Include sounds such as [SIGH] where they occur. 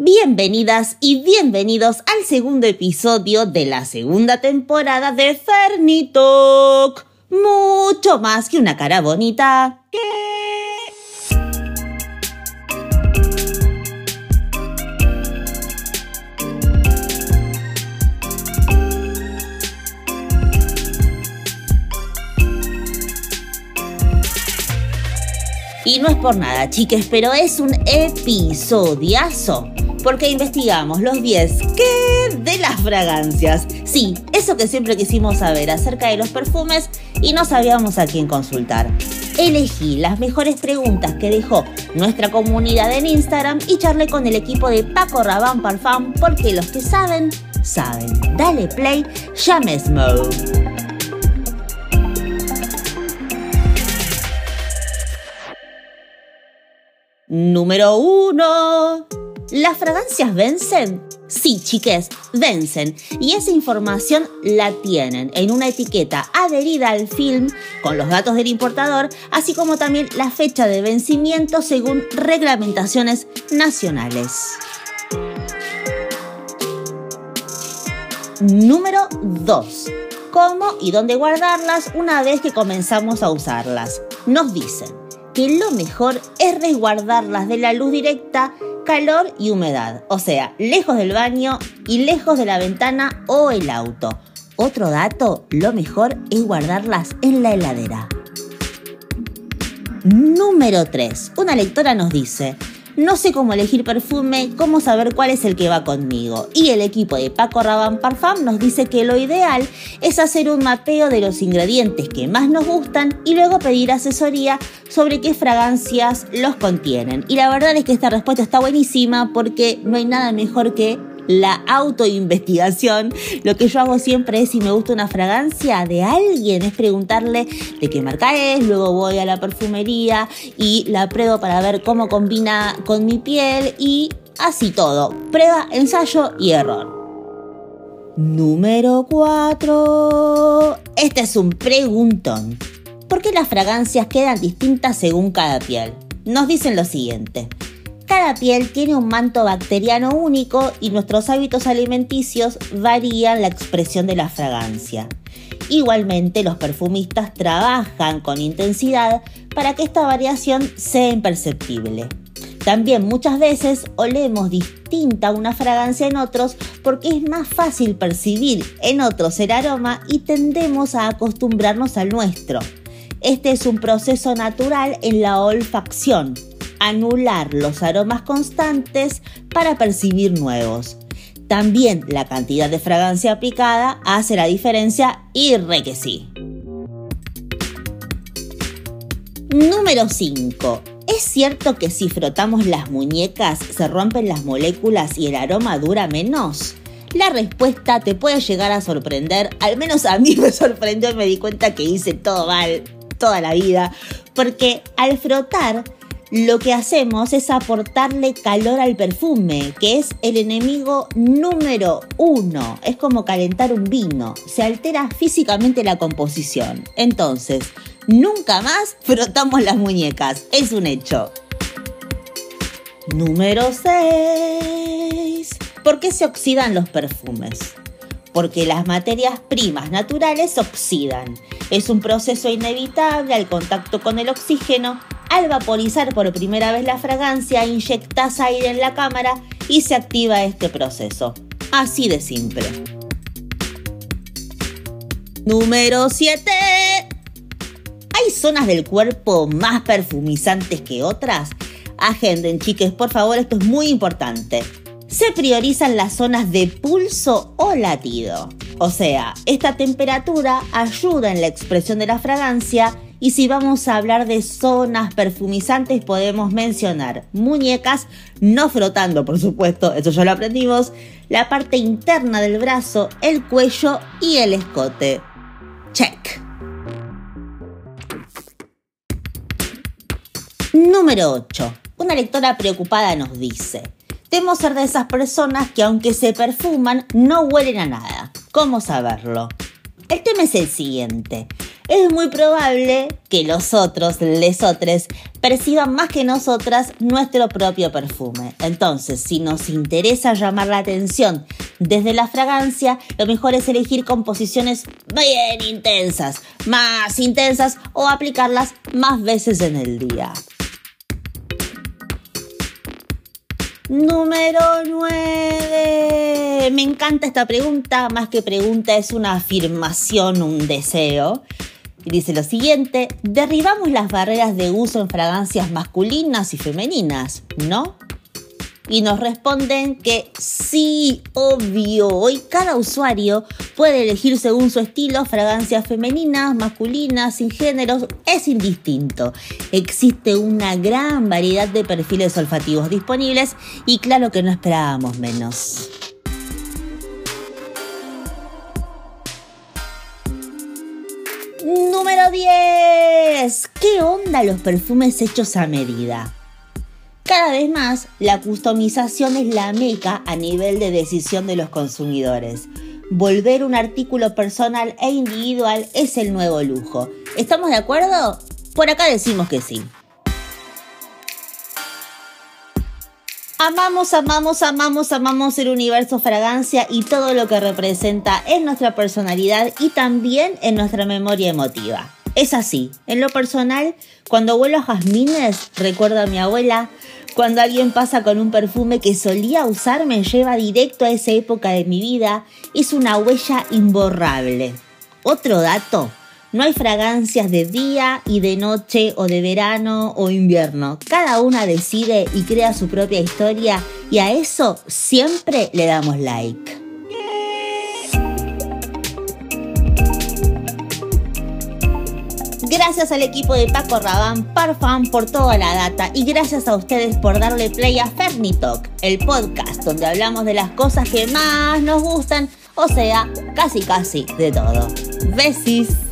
Bienvenidas y bienvenidos al segundo episodio de la segunda temporada de Fernitok. Mucho más que una cara bonita. Y no es por nada, chiques, pero es un episodiazo. Porque investigamos los 10 ¿qué? de las fragancias. Sí, eso que siempre quisimos saber acerca de los perfumes y no sabíamos a quién consultar. Elegí las mejores preguntas que dejó nuestra comunidad en Instagram y charlé con el equipo de Paco Rabanne Parfum porque los que saben, saben. Dale play, ya mismo. Número 1. ¿Las fragancias vencen? Sí, chiques, vencen. Y esa información la tienen en una etiqueta adherida al film con los datos del importador, así como también la fecha de vencimiento según reglamentaciones nacionales. Número 2. ¿Cómo y dónde guardarlas una vez que comenzamos a usarlas? Nos dicen que lo mejor es resguardarlas de la luz directa, calor y humedad, o sea, lejos del baño y lejos de la ventana o el auto. Otro dato, lo mejor es guardarlas en la heladera. Número 3. Una lectora nos dice, no sé cómo elegir perfume, cómo saber cuál es el que va conmigo. Y el equipo de Paco Rabanne Parfum nos dice que lo ideal es hacer un mapeo de los ingredientes que más nos gustan y luego pedir asesoría sobre qué fragancias los contienen. Y la verdad es que esta respuesta está buenísima porque no hay nada mejor que la autoinvestigación. Lo que yo hago siempre es si me gusta una fragancia de alguien, es preguntarle de qué marca es, luego voy a la perfumería y la pruebo para ver cómo combina con mi piel y así todo. Prueba, ensayo y error. Número 4. Este es un preguntón. ¿Por qué las fragancias quedan distintas según cada piel? Nos dicen lo siguiente. Cada piel tiene un manto bacteriano único y nuestros hábitos alimenticios varían la expresión de la fragancia. Igualmente, los perfumistas trabajan con intensidad para que esta variación sea imperceptible. También muchas veces olemos distinta una fragancia en otros porque es más fácil percibir en otros el aroma y tendemos a acostumbrarnos al nuestro. Este es un proceso natural en la olfacción, anular los aromas constantes para percibir nuevos. También la cantidad de fragancia aplicada hace la diferencia y re. Número 5. ¿Es cierto que si frotamos las muñecas se rompen las moléculas y el aroma dura menos? La respuesta te puede llegar a sorprender, al menos a mí [LAUGHS] me sorprendió y me di cuenta que hice todo mal toda la vida, porque al frotar lo que hacemos es aportarle calor al perfume, que es el enemigo número uno. Es como calentar un vino, se altera físicamente la composición. Entonces, nunca más frotamos las muñecas, es un hecho. Número 6. ¿Por qué se oxidan los perfumes? Porque las materias primas naturales oxidan. Es un proceso inevitable al contacto con el oxígeno al vaporizar por primera vez la fragancia, inyectas aire en la cámara y se activa este proceso. Así de simple. Número 7. ¿Hay zonas del cuerpo más perfumizantes que otras? Agenden, chiques, por favor, esto es muy importante. Se priorizan las zonas de pulso o latido. O sea, esta temperatura ayuda en la expresión de la fragancia y si vamos a hablar de zonas perfumizantes, podemos mencionar muñecas, no frotando, por supuesto, eso ya lo aprendimos, la parte interna del brazo, el cuello y el escote. Check. Número 8. Una lectora preocupada nos dice, Temo ser de esas personas que aunque se perfuman, no huelen a nada. ¿Cómo saberlo? El tema es el siguiente. Es muy probable que los otros, lesotres, perciban más que nosotras nuestro propio perfume. Entonces, si nos interesa llamar la atención desde la fragancia, lo mejor es elegir composiciones bien intensas, más intensas o aplicarlas más veces en el día. Número 9. Me encanta esta pregunta, más que pregunta es una afirmación, un deseo. Y dice lo siguiente, derribamos las barreras de uso en fragancias masculinas y femeninas, ¿no? y nos responden que sí, obvio. Hoy cada usuario puede elegir según su estilo fragancias femeninas, masculinas, sin géneros, es indistinto. Existe una gran variedad de perfiles olfativos disponibles y claro que no esperábamos menos. 10. ¿Qué onda los perfumes hechos a medida? Cada vez más, la customización es la meca a nivel de decisión de los consumidores. Volver un artículo personal e individual es el nuevo lujo. ¿Estamos de acuerdo? Por acá decimos que sí. Amamos, amamos, amamos, amamos el universo fragancia y todo lo que representa en nuestra personalidad y también en nuestra memoria emotiva. Es así, en lo personal, cuando vuelo a jazmines, recuerdo a mi abuela, cuando alguien pasa con un perfume que solía usar me lleva directo a esa época de mi vida, es una huella imborrable. Otro dato, no hay fragancias de día y de noche o de verano o invierno. Cada una decide y crea su propia historia y a eso siempre le damos like. Gracias al equipo de Paco Rabán, Parfum por toda la data y gracias a ustedes por darle play a Fernitalk, el podcast donde hablamos de las cosas que más nos gustan, o sea, casi casi de todo. Besis.